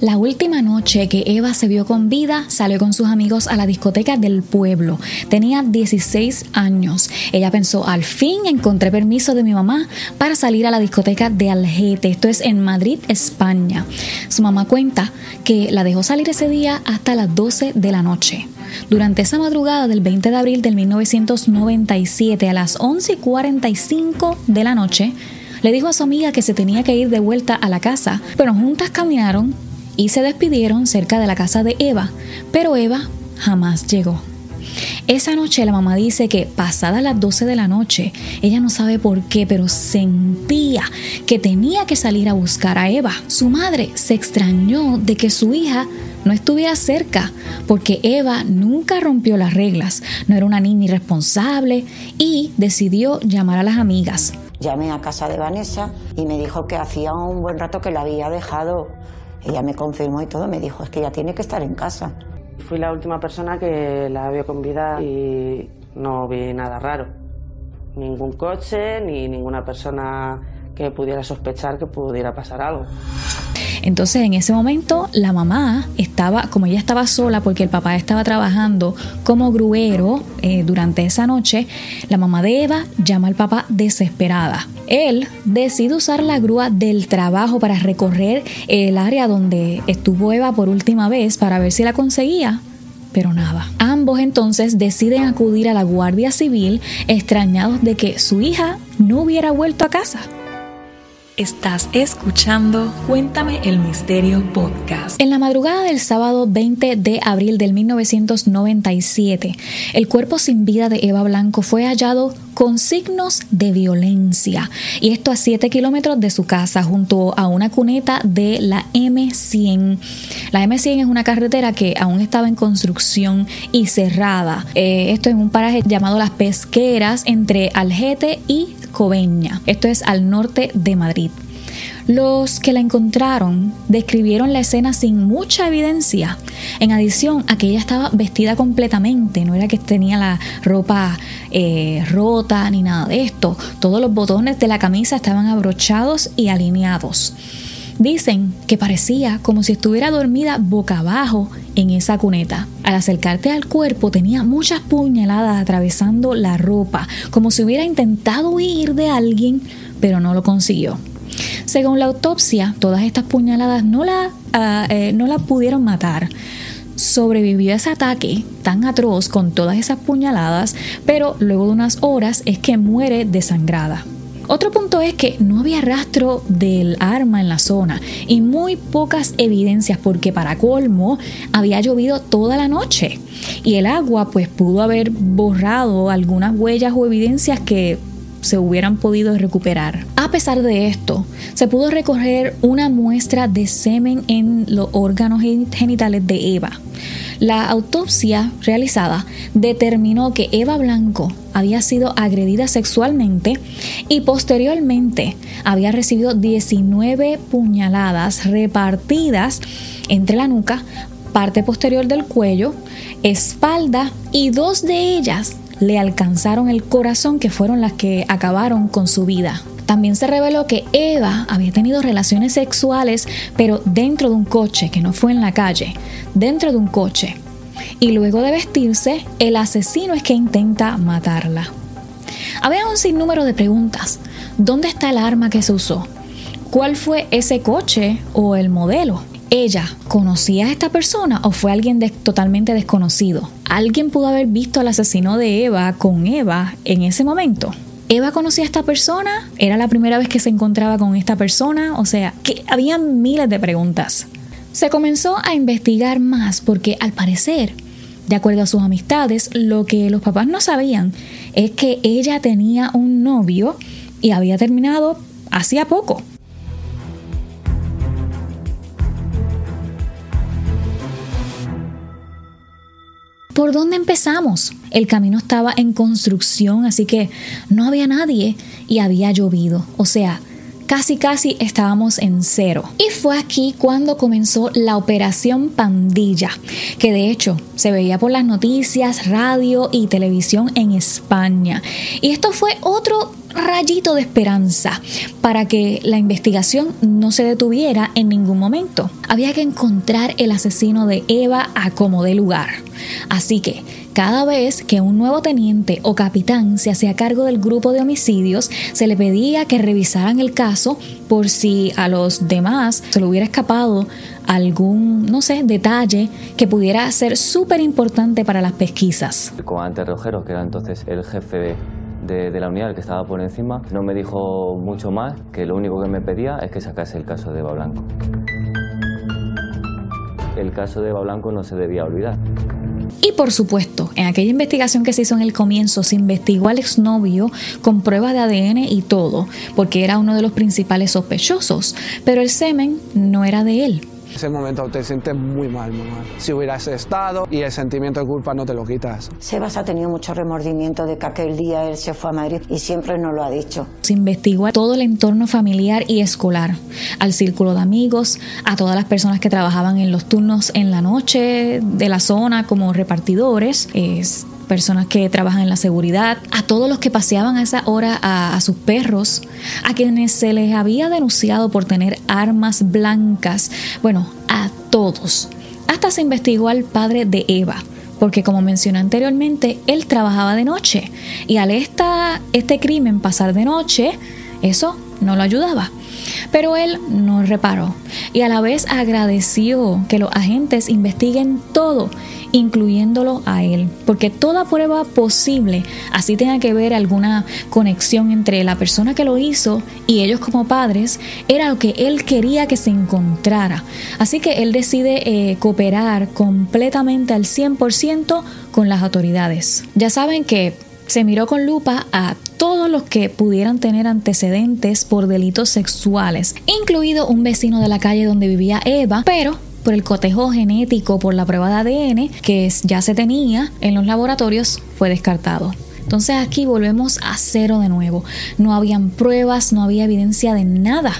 La última noche que Eva se vio con vida, salió con sus amigos a la discoteca del pueblo. Tenía 16 años. Ella pensó, al fin encontré permiso de mi mamá para salir a la discoteca de Algete. Esto es en Madrid, España. Su mamá cuenta que la dejó salir ese día hasta las 12 de la noche. Durante esa madrugada del 20 de abril del 1997 a las 11 y 45 de la noche, le dijo a su amiga que se tenía que ir de vuelta a la casa, pero juntas caminaron y se despidieron cerca de la casa de Eva, pero Eva jamás llegó. Esa noche la mamá dice que pasada las 12 de la noche, ella no sabe por qué, pero sentía que tenía que salir a buscar a Eva. Su madre se extrañó de que su hija no estuviera cerca, porque Eva nunca rompió las reglas, no era una niña irresponsable y decidió llamar a las amigas. Llamé a casa de Vanessa y me dijo que hacía un buen rato que la había dejado ella me confirmó y todo, me dijo, es que ya tiene que estar en casa. Fui la última persona que la vio con vida y no vi nada raro. Ningún coche ni ninguna persona que pudiera sospechar que pudiera pasar algo. Entonces en ese momento la mamá estaba, como ella estaba sola porque el papá estaba trabajando como gruero eh, durante esa noche, la mamá de Eva llama al papá desesperada. Él decide usar la grúa del trabajo para recorrer el área donde estuvo Eva por última vez para ver si la conseguía, pero nada. Ambos entonces deciden acudir a la Guardia Civil extrañados de que su hija no hubiera vuelto a casa. Estás escuchando Cuéntame el Misterio Podcast. En la madrugada del sábado 20 de abril del 1997, el cuerpo sin vida de Eva Blanco fue hallado con signos de violencia, y esto a 7 kilómetros de su casa, junto a una cuneta de la M100. La M100 es una carretera que aún estaba en construcción y cerrada. Eh, esto en un paraje llamado Las Pesqueras entre Algete y Coveña. Esto es al norte de Madrid. Los que la encontraron describieron la escena sin mucha evidencia, en adición a que ella estaba vestida completamente, no era que tenía la ropa eh, rota ni nada de esto, todos los botones de la camisa estaban abrochados y alineados. Dicen que parecía como si estuviera dormida boca abajo en esa cuneta. Al acercarte al cuerpo tenía muchas puñaladas atravesando la ropa, como si hubiera intentado huir de alguien, pero no lo consiguió. Según la autopsia, todas estas puñaladas no la, ah, eh, no la pudieron matar. Sobrevivió a ese ataque tan atroz con todas esas puñaladas, pero luego de unas horas es que muere desangrada. Otro punto es que no había rastro del arma en la zona y muy pocas evidencias porque para colmo había llovido toda la noche. Y el agua pues pudo haber borrado algunas huellas o evidencias que se hubieran podido recuperar. A pesar de esto, se pudo recoger una muestra de semen en los órganos genitales de Eva. La autopsia realizada determinó que Eva Blanco había sido agredida sexualmente y posteriormente había recibido 19 puñaladas repartidas entre la nuca, parte posterior del cuello, espalda y dos de ellas le alcanzaron el corazón que fueron las que acabaron con su vida. También se reveló que Eva había tenido relaciones sexuales, pero dentro de un coche, que no fue en la calle, dentro de un coche. Y luego de vestirse, el asesino es que intenta matarla. Había un sinnúmero de preguntas. ¿Dónde está el arma que se usó? ¿Cuál fue ese coche o el modelo? ¿Ella conocía a esta persona o fue alguien totalmente desconocido? ¿Alguien pudo haber visto al asesino de Eva con Eva en ese momento? Eva conocía a esta persona, era la primera vez que se encontraba con esta persona, o sea, que había miles de preguntas. Se comenzó a investigar más porque al parecer, de acuerdo a sus amistades, lo que los papás no sabían es que ella tenía un novio y había terminado hacía poco. ¿Por dónde empezamos? El camino estaba en construcción, así que no había nadie y había llovido. O sea, casi casi estábamos en cero. Y fue aquí cuando comenzó la operación Pandilla, que de hecho se veía por las noticias, radio y televisión en España. Y esto fue otro rayito de esperanza para que la investigación no se detuviera en ningún momento. Había que encontrar el asesino de Eva a como de lugar. Así que cada vez que un nuevo teniente o capitán se hacía cargo del grupo de homicidios, se le pedía que revisaran el caso por si a los demás se le hubiera escapado algún, no sé, detalle que pudiera ser súper importante para las pesquisas. El comandante Rojero, que era entonces el jefe de, de, la unidad, que estaba por encima, no me dijo mucho más, que lo único que me pedía es que sacase el caso de Eva Blanco. El caso de Eva Blanco no se debía olvidar. Y por supuesto, en aquella investigación que se hizo en el comienzo, se investigó al exnovio con pruebas de ADN y todo, porque era uno de los principales sospechosos, pero el semen no era de él ese momento te sientes muy mal, muy mal. Si hubieras estado y el sentimiento de culpa no te lo quitas. Sebas ha tenido mucho remordimiento de que aquel día él se fue a Madrid y siempre nos lo ha dicho. Se investigó a todo el entorno familiar y escolar, al círculo de amigos, a todas las personas que trabajaban en los turnos en la noche de la zona como repartidores. Es, personas que trabajan en la seguridad, a todos los que paseaban a esa hora a, sus perros, a quienes se les había denunciado por tener armas blancas, bueno, a todos. Hasta se investigó al padre de Eva, porque como mencioné anteriormente, él trabajaba de noche y al esta, este crimen pasar de noche, eso no lo ayudaba. Pero él no reparó y a la vez agradeció que los agentes investiguen todo, incluyéndolo a él, porque toda prueba posible, así tenga que ver alguna conexión entre la persona que lo hizo y ellos como padres, era lo que él quería que se encontrara. Así que él decide eh, cooperar completamente al 100% con las autoridades. Ya saben que se miró con lupa a todos los que pudieran tener antecedentes por delitos sexuales, incluido un vecino de la calle donde vivía Eva, pero por el cotejo genético por la prueba de ADN que ya se tenía en los laboratorios fue descartado. Entonces aquí volvemos a cero de nuevo. No habían pruebas, no había evidencia de nada.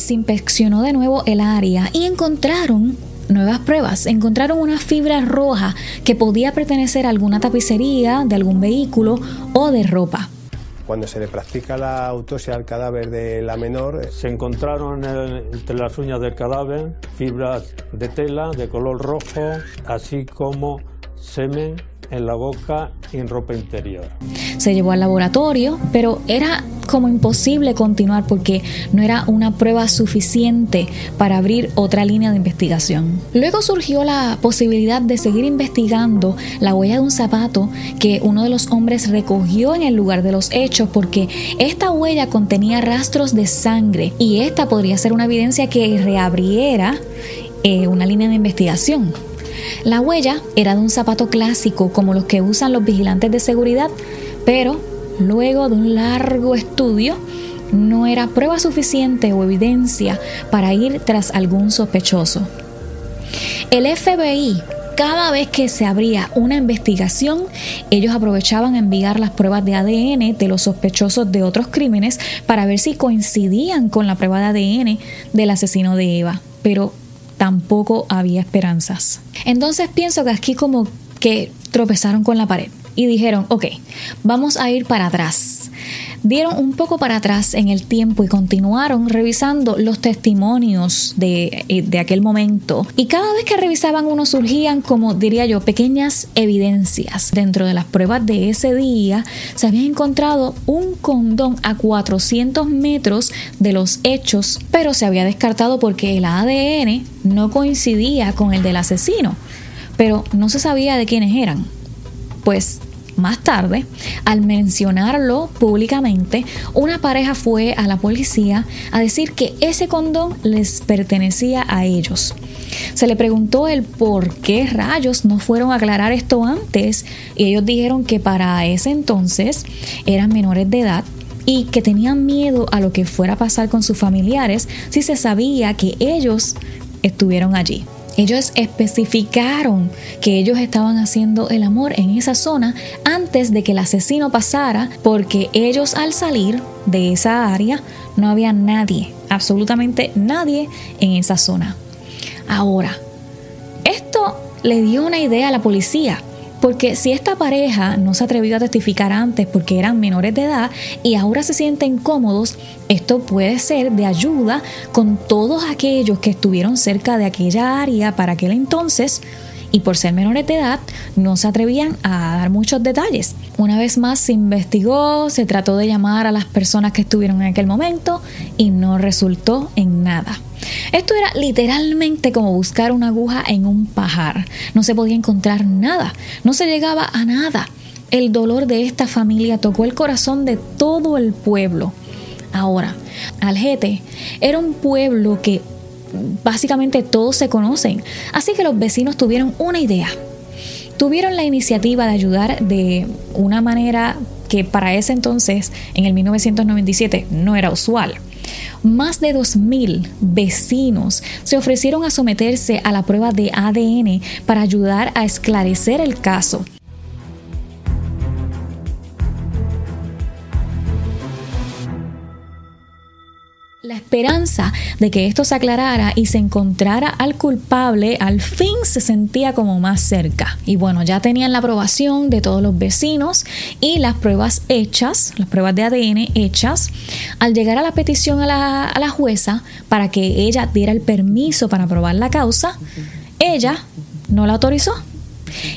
se inspeccionó de nuevo el área y encontraron nuevas pruebas. Encontraron una fibra roja que podía pertenecer a alguna tapicería de algún vehículo o de ropa. Cuando se le practica la autopsia al cadáver de la menor, se encontraron entre las uñas del cadáver fibras de tela de color rojo, así como semen en la boca y en ropa interior. Se llevó al laboratorio, pero era como imposible continuar porque no era una prueba suficiente para abrir otra línea de investigación. Luego surgió la posibilidad de seguir investigando la huella de un zapato que uno de los hombres recogió en el lugar de los hechos porque esta huella contenía rastros de sangre y esta podría ser una evidencia que reabriera eh, una línea de investigación. La huella era de un zapato clásico como los que usan los vigilantes de seguridad, pero luego de un largo estudio no era prueba suficiente o evidencia para ir tras algún sospechoso. El FBI cada vez que se abría una investigación, ellos aprovechaban a enviar las pruebas de ADN de los sospechosos de otros crímenes para ver si coincidían con la prueba de ADN del asesino de Eva. Pero tampoco había esperanzas. Entonces pienso que aquí como que tropezaron con la pared y dijeron, ok, vamos a ir para atrás. Dieron un poco para atrás en el tiempo y continuaron revisando los testimonios de, eh, de, aquel momento. Y cada vez que revisaban uno surgían, como diría yo, pequeñas evidencias. Dentro de las pruebas de ese día se había encontrado un condón a 400 metros de los hechos, pero se había descartado porque el ADN no coincidía con el del asesino. Pero no se sabía de quiénes eran. Pues más tarde, al mencionarlo públicamente, una pareja fue a la policía a decir que ese condón les pertenecía a ellos. Se le preguntó el por qué rayos no fueron a aclarar esto antes y ellos dijeron que para ese entonces eran menores de edad y que tenían miedo a lo que fuera a pasar con sus familiares si se sabía que ellos estuvieron allí. Ellos especificaron que ellos estaban haciendo el amor en esa zona antes de que el asesino pasara porque ellos al salir de esa área no había nadie, absolutamente nadie en esa zona. Ahora, esto le dio una idea a la policía. Porque si esta pareja no se atrevió a testificar antes porque eran menores de edad y ahora se sienten cómodos, esto puede ser de ayuda con todos aquellos que estuvieron cerca de aquella área para aquel entonces y por ser menores de edad no se atrevían a dar muchos detalles. Una vez más se investigó, se trató de llamar a las personas que estuvieron en aquel momento y no resultó en nada. Esto era literalmente como buscar una aguja en un pajar. No se podía encontrar nada, no se llegaba a nada. El dolor de esta familia tocó el corazón de todo el pueblo. Ahora, Algete era un pueblo que básicamente todos se conocen. Así que los vecinos tuvieron una idea. Tuvieron la iniciativa de ayudar de una manera que para ese entonces, en el 1997, no era usual. Más de 2.000 vecinos se ofrecieron a someterse a la prueba de ADN para ayudar a esclarecer el caso. La esperanza de que esto se aclarara y se encontrara al culpable al fin se sentía como más cerca. Y bueno, ya tenían la aprobación de todos los vecinos y las pruebas hechas, las pruebas de ADN hechas. Al llegar a la petición a la, a la jueza para que ella diera el permiso para probar la causa, ella no la autorizó.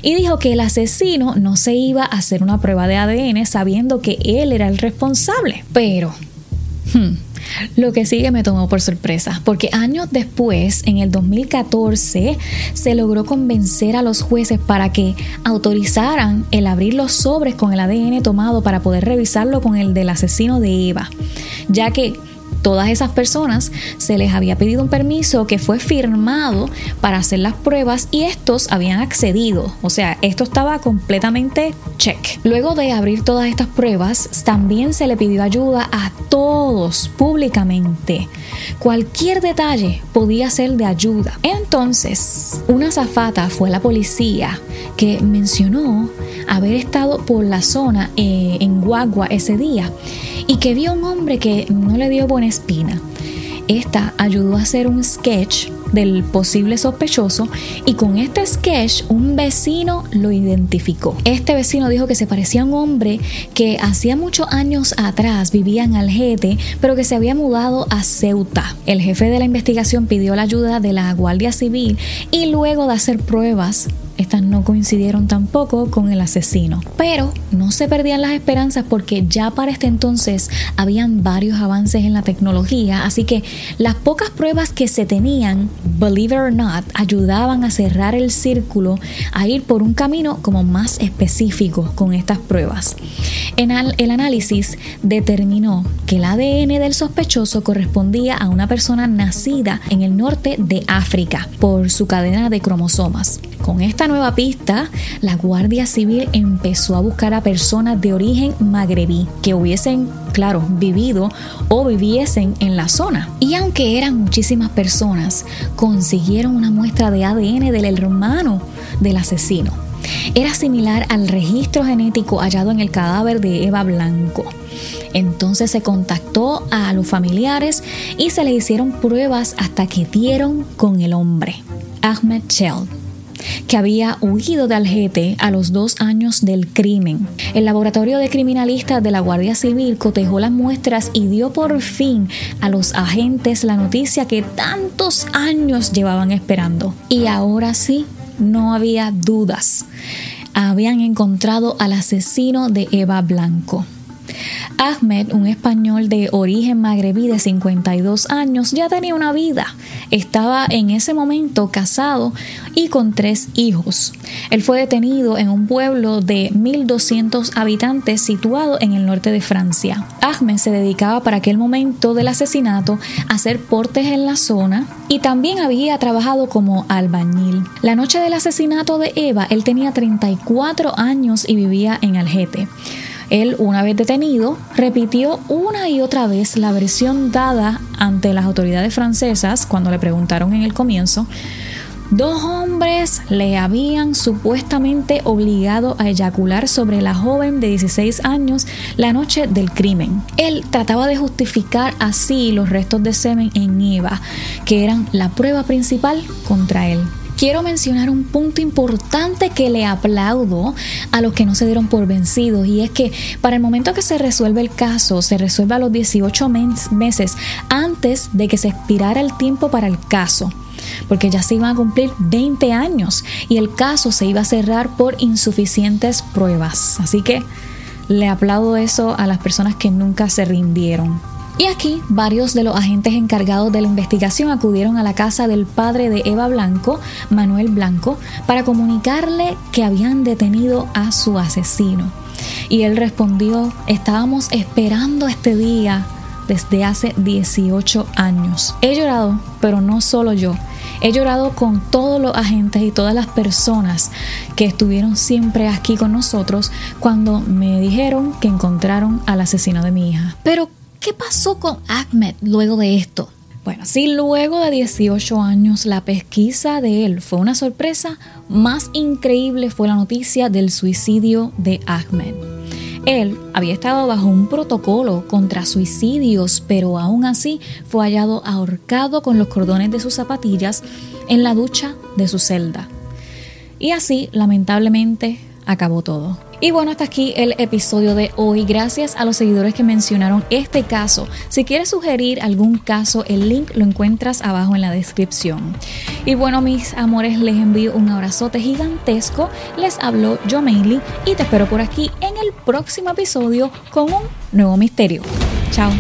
Y dijo que el asesino no se iba a hacer una prueba de ADN sabiendo que él era el responsable. Pero... Hmm, lo que sigue me tomó por sorpresa, porque años después, en el 2014, se logró convencer a los jueces para que autorizaran el abrir los sobres con el ADN tomado para poder revisarlo con el del asesino de Eva, ya que todas esas personas se les había pedido un permiso que fue firmado para hacer las pruebas y estos habían accedido. O sea, esto estaba completamente check. Luego de abrir todas estas pruebas, también se le pidió ayuda a todos públicamente. Cualquier detalle podía ser de ayuda. Entonces, una zafata fue la policía que mencionó haber estado por la zona eh, en Guagua ese día y que vio un hombre que no le dio buena espina. Esta ayudó a hacer un sketch del posible sospechoso y con este sketch un vecino lo identificó. Este vecino dijo que se parecía a un hombre que hacía muchos años atrás vivía en Algete, pero que se había mudado a Ceuta. El jefe de la investigación pidió la ayuda de la Guardia Civil y luego de hacer pruebas no coincidieron tampoco con el asesino. Pero no se perdían las esperanzas porque ya para este entonces habían varios avances en la tecnología, así que las pocas pruebas que se tenían, believe it or not, ayudaban a cerrar el círculo, a ir por un camino como más específico con estas pruebas. En el análisis determinó que el ADN del sospechoso correspondía a una persona nacida en el norte de África por su cadena de cromosomas. Con esta nueva pista, la Guardia Civil empezó a buscar a personas de origen magrebí que hubiesen, claro, vivido o viviesen en la zona. Y aunque eran muchísimas personas, consiguieron una muestra de ADN del hermano del asesino. Era similar al registro genético hallado en el cadáver de Eva Blanco. Entonces se contactó a los familiares y se le hicieron pruebas hasta que dieron con el hombre, Ahmed Cheld que había huido de Algete a los dos años del crimen. El laboratorio de criminalistas de la Guardia Civil cotejó las muestras y dio por fin a los agentes la noticia que tantos años llevaban esperando. Y ahora sí, no había dudas. Habían encontrado al asesino de Eva Blanco. Ahmed, un español de origen magrebí de 52 años, ya tenía una vida. Estaba en ese momento casado y con tres hijos. Él fue detenido en un pueblo de 1.200 habitantes situado en el norte de Francia. Ahmed se dedicaba para aquel momento del asesinato a hacer portes en la zona y también había trabajado como albañil. La noche del asesinato de Eva, él tenía 34 años y vivía en Algete. Él, una vez detenido, repitió una y otra vez la versión dada ante las autoridades francesas cuando le preguntaron en el comienzo. Dos hombres le habían supuestamente obligado a eyacular sobre la joven de 16 años la noche del crimen. Él trataba de justificar así los restos de semen en Eva, que eran la prueba principal contra él. Quiero mencionar un punto importante que le aplaudo a los que no se dieron por vencidos y es que para el momento que se resuelve el caso, se resuelve a los 18 meses antes de que se expirara el tiempo para el caso porque ya se iban a cumplir 20 años y el caso se iba a cerrar por insuficientes pruebas. Así que le aplaudo eso a las personas que nunca se rindieron. Y aquí varios de los agentes encargados de la investigación acudieron a la casa del padre de Eva Blanco, Manuel Blanco, para comunicarle que habían detenido a su asesino. Y él respondió, estábamos esperando este día desde hace 18 años. He llorado, pero no solo yo. He llorado con todos los agentes y todas las personas que estuvieron siempre aquí con nosotros cuando me dijeron que encontraron al asesino de mi hija. Pero, ¿qué pasó con Ahmed luego de esto? Bueno, si luego de 18 años la pesquisa de él fue una sorpresa, más increíble fue la noticia del suicidio de Ahmed. Él había estado bajo un protocolo contra suicidios, pero aún así fue hallado ahorcado con los cordones de sus zapatillas en la ducha de su celda. Y así, lamentablemente, acabó todo. Y bueno, hasta aquí el episodio de hoy. Gracias a los seguidores que mencionaron este caso. Si quieres sugerir algún caso, el link lo encuentras abajo en la descripción. Y bueno, mis amores, les envío un abrazote gigantesco. Les habló yo Mainly y te espero por aquí en el próximo episodio con un nuevo misterio. Chao.